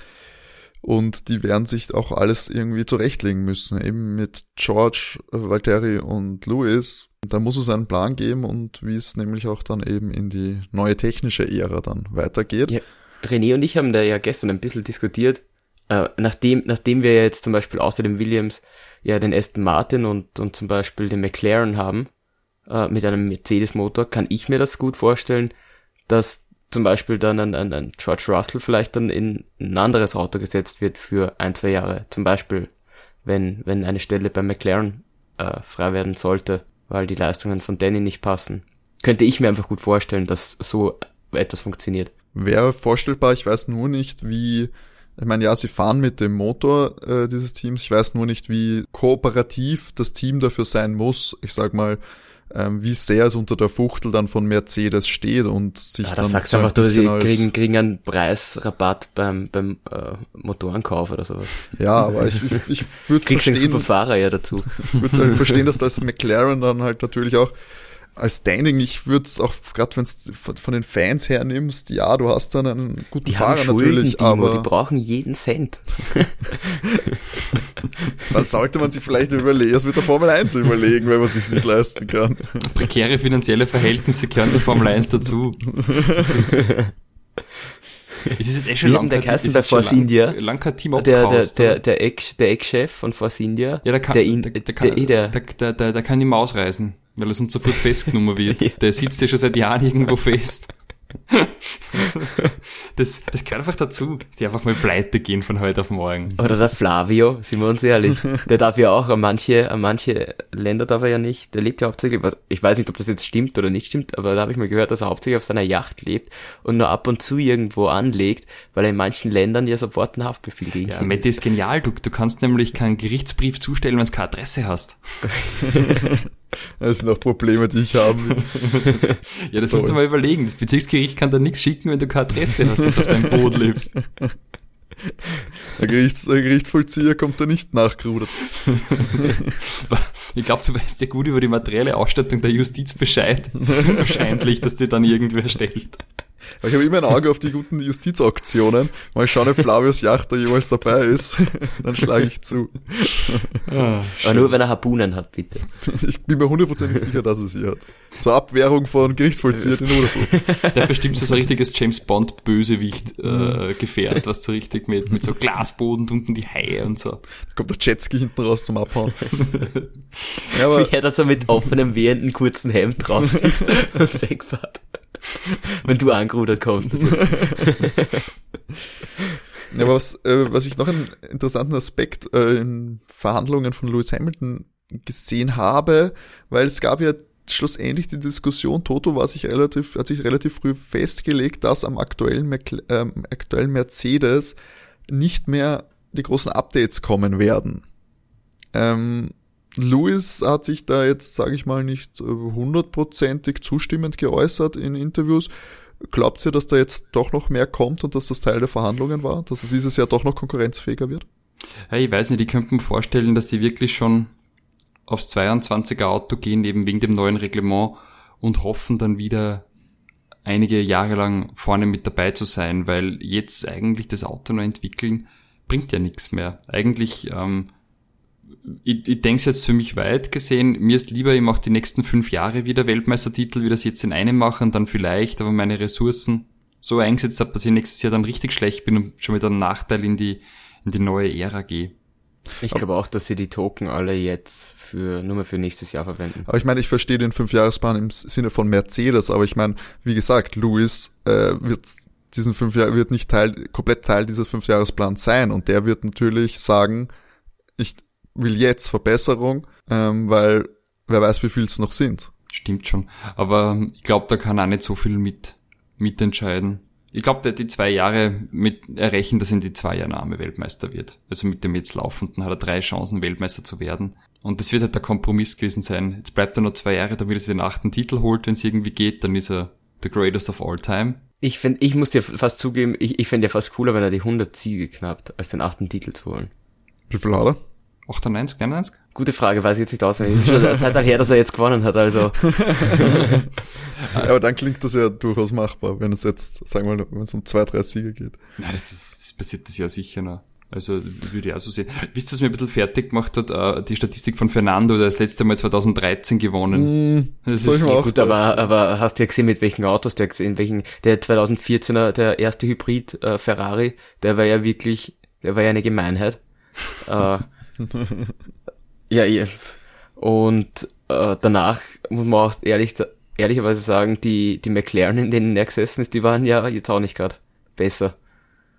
Und die werden sich auch alles irgendwie zurechtlegen müssen. Eben mit George, Valtteri und Lewis. Da muss es einen Plan geben und wie es nämlich auch dann eben in die neue technische Ära dann weitergeht. Ja, René und ich haben da ja gestern ein bisschen diskutiert. Äh, nachdem, nachdem wir jetzt zum Beispiel außer dem Williams ja den Aston Martin und, und zum Beispiel den McLaren haben, äh, mit einem Mercedes-Motor, kann ich mir das gut vorstellen, dass zum Beispiel dann ein, ein, ein George Russell vielleicht dann in ein anderes Auto gesetzt wird für ein, zwei Jahre. Zum Beispiel, wenn, wenn eine Stelle bei McLaren äh, frei werden sollte, weil die Leistungen von Danny nicht passen. Könnte ich mir einfach gut vorstellen, dass so etwas funktioniert. Wäre vorstellbar, ich weiß nur nicht, wie ich meine, ja, sie fahren mit dem Motor äh, dieses Teams. Ich weiß nur nicht, wie kooperativ das Team dafür sein muss. Ich sag mal, ähm, wie sehr es unter der Fuchtel dann von Mercedes steht und sich ja, dann. sagst du einfach, du sie kriegen, kriegen einen Preisrabatt beim, beim äh, Motorenkauf oder sowas. Ja, aber ich, ich, ich würde verstehen. Kriegst einen Fahrer ja dazu. Ich würde halt verstehen, dass das McLaren dann halt natürlich auch als Standing, ich würde es auch, gerade wenn es von den Fans her nimmst, ja, du hast dann einen guten die Fahrer Schulden, natürlich, Timo, aber. Die brauchen jeden Cent. dann sollte man sich vielleicht überlegen, es mit der Formel 1 überlegen, wenn man sich nicht leisten kann. Prekäre finanzielle Verhältnisse gehören zur Formel 1 dazu. Es ist jetzt eh schon lang, der Kasten bei Force India. Lang kein Team der, der, der, der Ex, der Ex-Chef von Force India. Ja, der kann, der, der, der, kann, der, der, der, der, der kann die Maus reisen weil es uns sofort festgenommen wird. ja. Der sitzt ja schon seit Jahren irgendwo fest. das, das gehört einfach dazu, dass die einfach mal pleite gehen von heute auf morgen. Oder der Flavio, sind wir uns ehrlich. Der darf ja auch an manche, an manche Länder darf er ja nicht. Der lebt ja hauptsächlich, was, ich weiß nicht, ob das jetzt stimmt oder nicht stimmt, aber da habe ich mal gehört, dass er hauptsächlich auf seiner Yacht lebt und nur ab und zu irgendwo anlegt, weil er in manchen Ländern ja sofort einen Haftbefehl gegen ja, Mette ist genial, du, du kannst nämlich keinen Gerichtsbrief zustellen, wenn du keine Adresse hast. Das sind auch Probleme, die ich habe. ja, das Toll. musst du mal überlegen. Das Bezirksgericht kann da nichts schicken, wenn du keine Adresse hast, dass du auf deinem Boot lebst. Der, Gerichts, der Gerichtsvollzieher kommt da nicht nachgerudert. ich glaube, du weißt ja gut über die materielle Ausstattung der Justiz Bescheid. Es ist unwahrscheinlich, dass dir dann irgendwer stellt. Ich habe immer ein Auge auf die guten Justizauktionen. Mal schauen, ob Flavius Yachter jemals dabei ist. Dann schlage ich zu. Ah, Aber nur wenn er Harpunen hat, bitte. Ich bin mir hundertprozentig sicher, dass er sie hat. So Abwehrung von Gerichtsvollzieher in Ruderflug. Der hat bestimmt so, so ein richtiges James Bond Bösewicht äh, mhm. gefährt, was so richtig mit, mit so Glasboden und unten die Haie und so. Da kommt der Jetski hinten raus zum Abhauen. ja, aber Wie er da so mit offenem, wehenden, kurzen Hemd drauf sitzt und wegfährt. Wenn du angerudert kommst. Ja, aber was, äh, was ich noch einen interessanten Aspekt äh, in Verhandlungen von Lewis Hamilton gesehen habe, weil es gab ja schlussendlich die Diskussion, Toto war sich relativ, hat sich relativ früh festgelegt, dass am aktuellen, Merc ähm, aktuellen Mercedes nicht mehr die großen Updates kommen werden. Ähm, Lewis hat sich da jetzt, sage ich mal, nicht hundertprozentig zustimmend geäußert in Interviews. Glaubt ihr, dass da jetzt doch noch mehr kommt und dass das Teil der Verhandlungen war, dass es dieses Jahr doch noch konkurrenzfähiger wird? Ja, ich weiß nicht, ich könnte mir vorstellen, dass sie wirklich schon aufs 22er Auto gehen, eben wegen dem neuen Reglement und hoffen dann wieder einige Jahre lang vorne mit dabei zu sein, weil jetzt eigentlich das Auto noch entwickeln bringt ja nichts mehr. Eigentlich, ähm, ich, ich denke es jetzt für mich weit gesehen, mir ist lieber, ich mache die nächsten fünf Jahre wieder Weltmeistertitel, wie das jetzt in einem machen, dann vielleicht, aber meine Ressourcen so eingesetzt habe, dass ich nächstes Jahr dann richtig schlecht bin und schon mit einem Nachteil in die, in die neue Ära gehe. Ich glaube auch, dass sie die Token alle jetzt für, nur mehr für nächstes Jahr verwenden. Aber ich meine, ich verstehe den Fünfjahresplan im Sinne von Mercedes, aber ich meine, wie gesagt, Lewis äh, wird diesen fünf Jahr wird nicht Teil, komplett Teil dieses Fünfjahresplans sein und der wird natürlich sagen, ich will jetzt Verbesserung, ähm, weil wer weiß, wie viel es noch sind. Stimmt schon. Aber ich glaube, da kann auch nicht so viel mit mitentscheiden. Ich glaube, der hat die zwei Jahre mit errechnen, dass er in die zwei Jahre Name Weltmeister wird. Also mit dem jetzt laufenden hat er drei Chancen, Weltmeister zu werden. Und das wird halt der Kompromiss gewesen sein. Jetzt bleibt er noch zwei Jahre, damit er sich den achten Titel holt, wenn es irgendwie geht, dann ist er the greatest of all time. Ich finde, ich muss dir fast zugeben, ich, ich fände ja fast cooler, wenn er die 100 Siege knappt, als den achten Titel zu holen. Wie viel hat er? 98, 99? Gute Frage, weiß ich jetzt nicht auswendig. Ist schon eine Zeit her, dass er jetzt gewonnen hat, also. ja, aber dann klingt das ja durchaus machbar, wenn es jetzt, sagen wir mal, wenn es um zwei, drei Siege geht. Nein, das, ist, das passiert das ja sicher noch. Also würde ich auch so sehen. Wisst ihr, was mir ein bisschen fertig gemacht hat? Uh, die Statistik von Fernando, der das letzte Mal 2013 gewonnen. Mm, das ist ja, gut, aber, aber hast du ja gesehen, mit welchen Autos der gesehen, welchen, der 2014er, der erste Hybrid uh, Ferrari, der war ja wirklich, der war ja eine Gemeinheit. uh, ja, ja, und danach muss man auch ehrlich, ehrlicherweise sagen, die, die McLaren, in denen er gesessen ist, die waren ja jetzt auch nicht gerade besser.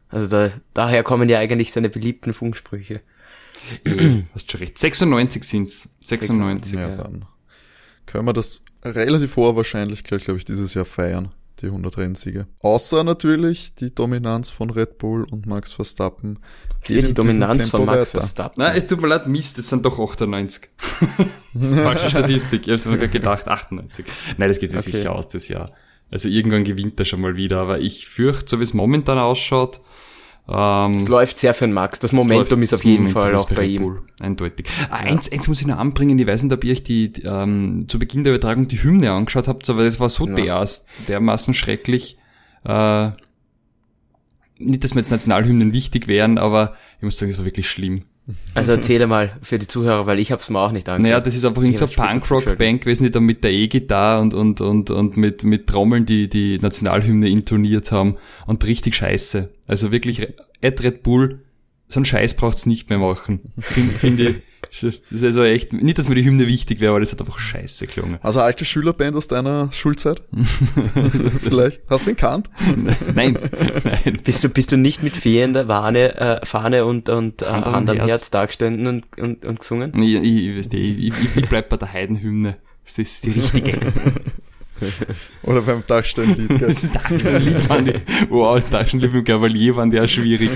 Also da, daher kommen ja eigentlich seine beliebten Funksprüche. Hast schon recht. 96 sind's. 96. 96 ja, ja, dann können wir das relativ hoher Wahrscheinlichkeit, glaube ich, dieses Jahr feiern, die 100 Rennsiege. Außer natürlich die Dominanz von Red Bull und Max Verstappen. Hier die Dominanz von Max weiter. Verstappen. Nein, es tut mir leid, Mist, es sind doch 98. Falsche Statistik. Ich habe sogar gedacht 98. Nein, das geht sich okay. sicher aus das Jahr. Also irgendwann gewinnt er schon mal wieder, aber ich fürchte, so wie es momentan ausschaut, ähm, es läuft sehr für den Max. Das Momentum ist auf jeden Fall auch bei ihm. Eindeutig. Ah, eins, eins muss ich noch anbringen. Ich weiß nicht, ob ihr euch die, ähm, zu Beginn der Übertragung die Hymne angeschaut habt, aber das war so ja. der, dermaßen schrecklich. Äh, nicht, dass mir jetzt Nationalhymnen wichtig wären, aber ich muss sagen, es war wirklich schlimm. Also erzähle mal für die Zuhörer, weil ich hab's mir auch nicht angehört. Naja, das ist einfach irgendeine so Punkrock-Band gewesen, die dann mit der E-Gitarre und, und, und, und mit, mit Trommeln die, die Nationalhymne intoniert haben und richtig scheiße. Also wirklich, Ed Red Bull, so einen Scheiß braucht's nicht mehr machen. Finde find ich. Das ist also echt, nicht, dass mir die Hymne wichtig wäre, aber das hat einfach scheiße gelungen. Also alte Schülerband aus deiner Schulzeit? Vielleicht. Hast du ihn kannt? Nein, nein. Bist du, bist du nicht mit fehlender Fahne, äh, Fahne und, und äh, am Herz, Herz dargestanden und, und, und gesungen? Ich, ich, ich, ich, ich bleib bei der Heidenhymne. Das ist die richtige. Oder beim Taschenlied. Das Taschenlied waren die, wow, das Taschenlied mit Cavalier waren die auch schwierig.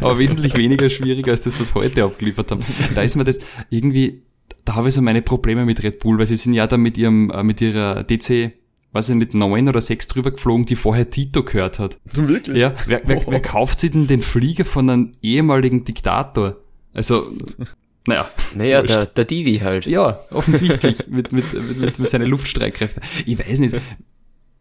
Aber wesentlich weniger schwierig als das, was heute abgeliefert haben. Da ist mir das irgendwie, da habe ich so meine Probleme mit Red Bull, weil sie sind ja da mit ihrem, äh, mit ihrer DC, weiß ich nicht, neun oder sechs drüber geflogen, die vorher Tito gehört hat. Wirklich? Ja, wer, wer, wer kauft sich denn den Flieger von einem ehemaligen Diktator? Also, naja. Naja, der, der Didi halt. Ja, offensichtlich. mit, mit, mit, mit seinen Luftstreitkräften. Ich weiß nicht.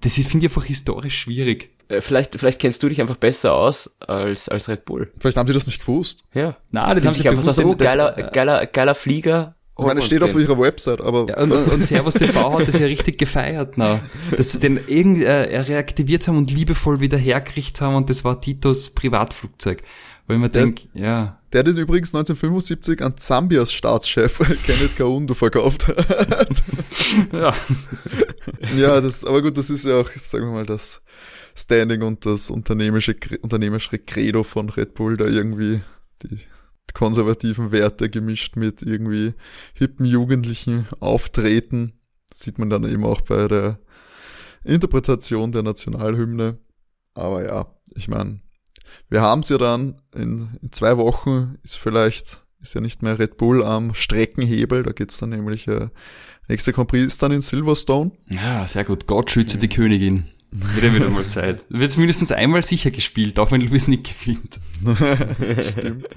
Das ist, finde ich einfach historisch schwierig. Äh, vielleicht, vielleicht kennst du dich einfach besser aus als, als Red Bull. Vielleicht haben die das nicht gewusst. Ja. Na, die haben sich einfach so, oh, geiler, geiler, geiler Flieger. Ich meine, es steht auf ihrer Website, aber. Ja, und, und Servus TV hat das ja richtig gefeiert, na. Dass sie den irgendwie äh, reaktiviert haben und liebevoll wieder hergerichtet haben und das war Titos Privatflugzeug. Weil man denkt, ja. Der den übrigens 1975 an Zambias Staatschef Kenneth Kaundu verkauft hat. ja. ja, das, aber gut, das ist ja auch, sagen wir mal, das Standing und das unternehmerische, unternehmerische Credo von Red Bull, da irgendwie die konservativen Werte gemischt mit irgendwie hippen Jugendlichen auftreten. sieht man dann eben auch bei der Interpretation der Nationalhymne. Aber ja, ich meine, wir haben ja dann in, in, zwei Wochen, ist vielleicht, ist ja nicht mehr Red Bull am Streckenhebel, da geht's dann nämlich, äh, nächste Grand Prix ist dann in Silverstone. Ja, sehr gut. Gott schütze die Königin. Wieder wieder mal Zeit. Wird mindestens einmal sicher gespielt, auch wenn Lewis nicht gewinnt. Stimmt.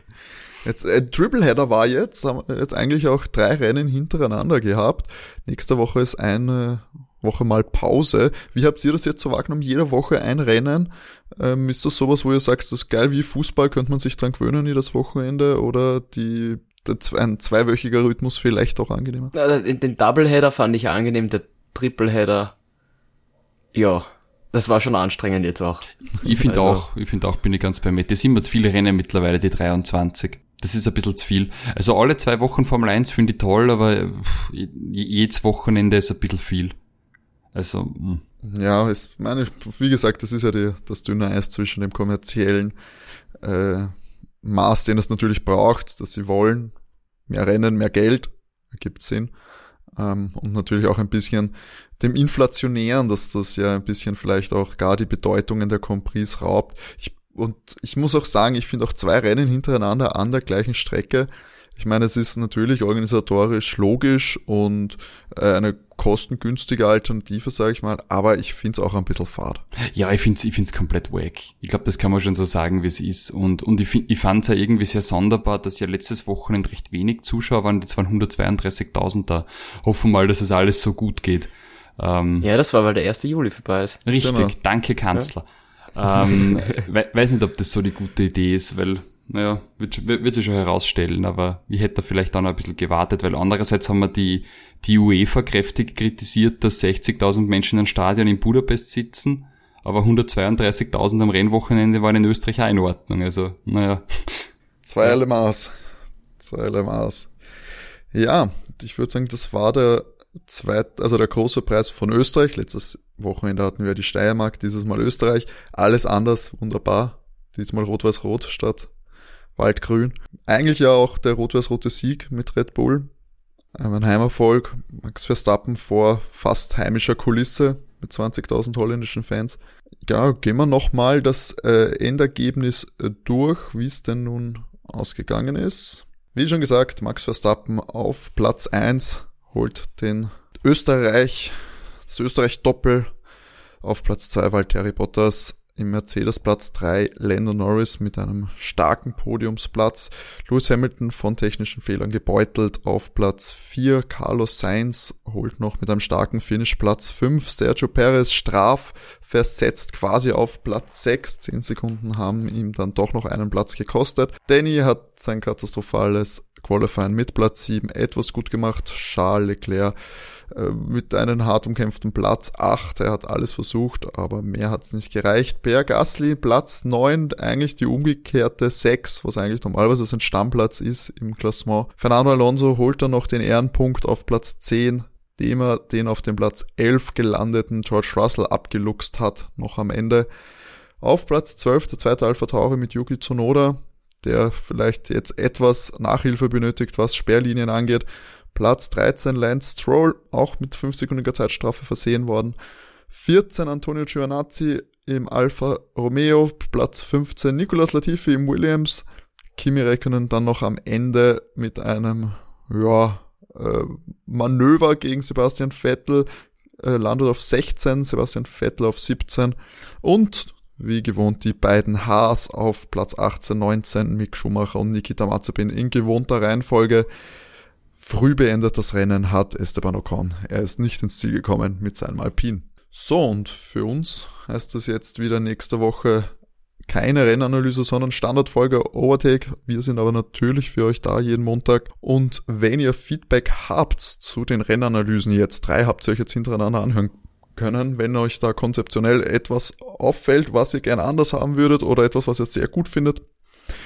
Jetzt, äh, Tripleheader war jetzt, haben jetzt eigentlich auch drei Rennen hintereinander gehabt. Nächste Woche ist eine Woche mal Pause. Wie habt ihr das jetzt so wahrgenommen? Jede Woche ein Rennen. Ähm, ist das sowas, wo ihr sagt, das ist geil wie Fußball, könnte man sich dran gewöhnen, jedes Wochenende? Oder die, ein zweiwöchiger Rhythmus vielleicht auch angenehmer? Den Doubleheader fand ich angenehm, der Tripleheader, ja, das war schon anstrengend jetzt auch. Ich finde also. auch, ich finde auch, bin ich ganz bei mir. Das sind immer zu viele Rennen mittlerweile, die 23. Das ist ein bisschen zu viel. Also alle zwei Wochen Formel 1 finde ich toll, aber jedes Wochenende ist ein bisschen viel. Also, mh. Hm. ja, ist, meine, wie gesagt, das ist ja die, das dünne Eis zwischen dem kommerziellen äh, Maß, den es natürlich braucht, dass sie wollen. Mehr Rennen, mehr Geld, ergibt Sinn. Ähm, und natürlich auch ein bisschen dem Inflationären, dass das ja ein bisschen vielleicht auch gar die Bedeutungen der Compris raubt. Ich, und ich muss auch sagen, ich finde auch zwei Rennen hintereinander an der gleichen Strecke ich meine, es ist natürlich organisatorisch logisch und äh, eine kostengünstige Alternative, sage ich mal, aber ich finde es auch ein bisschen fad. Ja, ich finde es ich find's komplett wack. Ich glaube, das kann man schon so sagen, wie es ist. Und, und ich, ich fand es ja irgendwie sehr sonderbar, dass ja letztes Wochenende recht wenig Zuschauer waren, jetzt waren 132.000 da. Hoffen mal, dass es alles so gut geht. Ähm, ja, das war, weil der 1. Juli vorbei ist. Richtig, genau. danke Kanzler. Ja. Ähm, we weiß nicht, ob das so die gute Idee ist, weil naja, wird, wird sich schon herausstellen, aber ich hätte da vielleicht auch noch ein bisschen gewartet, weil andererseits haben wir die, die UEFA kräftig kritisiert, dass 60.000 Menschen in einem Stadion in Budapest sitzen, aber 132.000 am Rennwochenende waren in Österreich auch in Ordnung, also, naja. Zweierlei Maß. Zweierlei Maß. Ja, ich würde sagen, das war der zweit, also der große Preis von Österreich. Letztes Wochenende hatten wir die Steiermark, dieses Mal Österreich. Alles anders, wunderbar. Diesmal Rot-Weiß-Rot statt Waldgrün. Eigentlich ja auch der rot-weiß-rote Sieg mit Red Bull. Ähm, ein Heimerfolg. Max Verstappen vor fast heimischer Kulisse mit 20.000 holländischen Fans. Ja, gehen wir nochmal das äh, Endergebnis äh, durch, wie es denn nun ausgegangen ist. Wie schon gesagt, Max Verstappen auf Platz 1 holt den Österreich, das Österreich-Doppel auf Platz 2 Valtteri Bottas im Mercedes Platz 3 Lando Norris mit einem starken Podiumsplatz. Lewis Hamilton von technischen Fehlern gebeutelt auf Platz 4. Carlos Sainz holt noch mit einem starken Finish Platz 5. Sergio Perez straf versetzt quasi auf Platz 6. 10 Sekunden haben ihm dann doch noch einen Platz gekostet. Danny hat sein katastrophales Qualifying mit Platz 7 etwas gut gemacht. Charles Leclerc mit einem hart umkämpften Platz 8. Er hat alles versucht, aber mehr hat es nicht gereicht. Per Gasly Platz 9, eigentlich die umgekehrte 6, was eigentlich normalerweise sein Stammplatz ist im Klassement. Fernando Alonso holt dann noch den Ehrenpunkt auf Platz 10, dem er den auf dem Platz 11 gelandeten George Russell abgeluchst hat, noch am Ende. Auf Platz 12 der zweite Alpha Tauri mit Yuki Tsunoda, der vielleicht jetzt etwas Nachhilfe benötigt, was Sperrlinien angeht. Platz 13 Lance Stroll, auch mit 5-sekündiger Zeitstrafe versehen worden. 14 Antonio Giovinazzi im Alfa Romeo, Platz 15 Nicolas Latifi im Williams, Kimi Räikkönen dann noch am Ende mit einem, ja, äh, Manöver gegen Sebastian Vettel, äh, landet auf 16, Sebastian Vettel auf 17 und wie gewohnt die beiden Haas auf Platz 18, 19, Mick Schumacher und Nikita Mazepin in gewohnter Reihenfolge. Früh beendet das Rennen hat Esteban Ocon. Er ist nicht ins Ziel gekommen mit seinem Alpin. So, und für uns heißt das jetzt wieder nächste Woche keine Rennanalyse, sondern Standardfolge Overtake. Wir sind aber natürlich für euch da jeden Montag. Und wenn ihr Feedback habt zu den Rennanalysen jetzt, drei habt ihr euch jetzt hintereinander anhören können, wenn euch da konzeptionell etwas auffällt, was ihr gerne anders haben würdet oder etwas, was ihr sehr gut findet,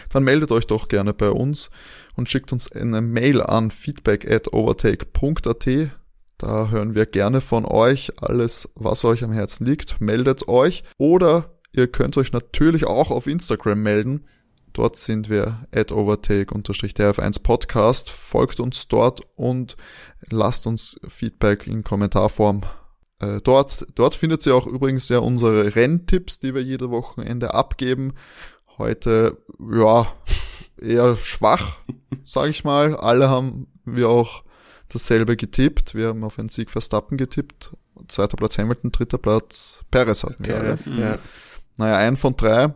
dann meldet euch doch gerne bei uns und schickt uns eine Mail an feedback at overtake.at. Da hören wir gerne von euch alles, was euch am Herzen liegt. Meldet euch oder ihr könnt euch natürlich auch auf Instagram melden. Dort sind wir at overtake-df1 Podcast. Folgt uns dort und lasst uns Feedback in Kommentarform äh, dort, dort findet ihr auch übrigens ja unsere Renntipps, die wir jede Wochenende abgeben. Heute, ja, eher schwach, sage ich mal. Alle haben wir auch dasselbe getippt. Wir haben auf einen Sieg Verstappen getippt. Zweiter Platz Hamilton, dritter Platz Perez hatten wir Perez, alle. ja. Naja, ein von drei.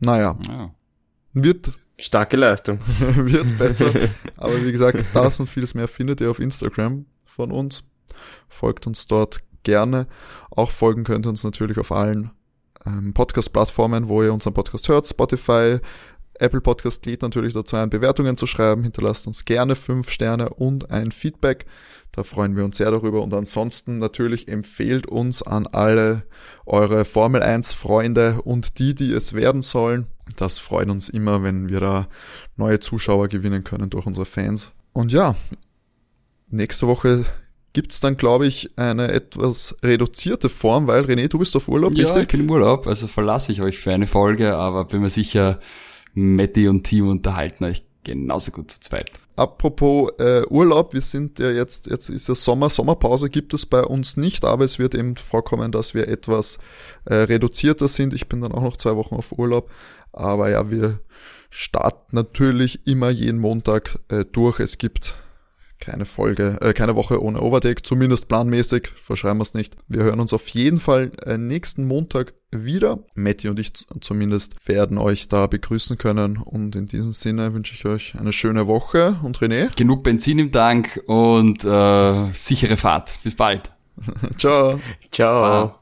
Naja, Ja. wird, Starke Leistung. wird besser. Aber wie gesagt, das und vieles mehr findet ihr auf Instagram von uns. Folgt uns dort gerne. Auch folgen könnt ihr uns natürlich auf allen ähm, Podcast-Plattformen, wo ihr unseren Podcast hört. Spotify, Apple Podcast lädt natürlich dazu ein, Bewertungen zu schreiben. Hinterlasst uns gerne fünf Sterne und ein Feedback. Da freuen wir uns sehr darüber. Und ansonsten natürlich empfehlt uns an alle eure Formel 1 Freunde und die, die es werden sollen. Das freut uns immer, wenn wir da neue Zuschauer gewinnen können durch unsere Fans. Und ja, nächste Woche gibt's dann, glaube ich, eine etwas reduzierte Form, weil René, du bist auf Urlaub, Ja, ich richtig? bin im Urlaub, also verlasse ich euch für eine Folge, aber bin mir sicher, Matti und Team unterhalten euch genauso gut zu zweit. Apropos äh, Urlaub, wir sind ja jetzt, jetzt ist ja Sommer, Sommerpause gibt es bei uns nicht, aber es wird eben vorkommen, dass wir etwas äh, reduzierter sind. Ich bin dann auch noch zwei Wochen auf Urlaub, aber ja, wir starten natürlich immer jeden Montag äh, durch. Es gibt keine Folge, äh, keine Woche ohne Overtake, zumindest planmäßig, verschreiben wir es nicht. Wir hören uns auf jeden Fall äh, nächsten Montag wieder. Matti und ich zumindest werden euch da begrüßen können und in diesem Sinne wünsche ich euch eine schöne Woche und René, Genug Benzin im Tank und äh, sichere Fahrt. Bis bald. ciao. Ciao. Bye.